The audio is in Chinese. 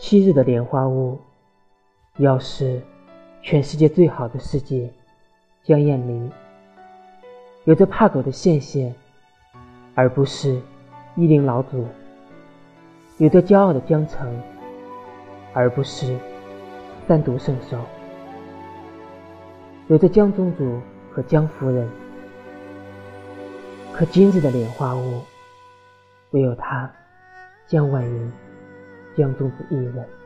昔日的莲花坞，要是全世界最好的世界，江厌离。有着怕狗的羡羡，而不是一林老祖；有着骄傲的江城，而不是三毒圣兽；有着江宗主和江夫人，可今日的莲花坞，唯有他江婉云。江宗子一人。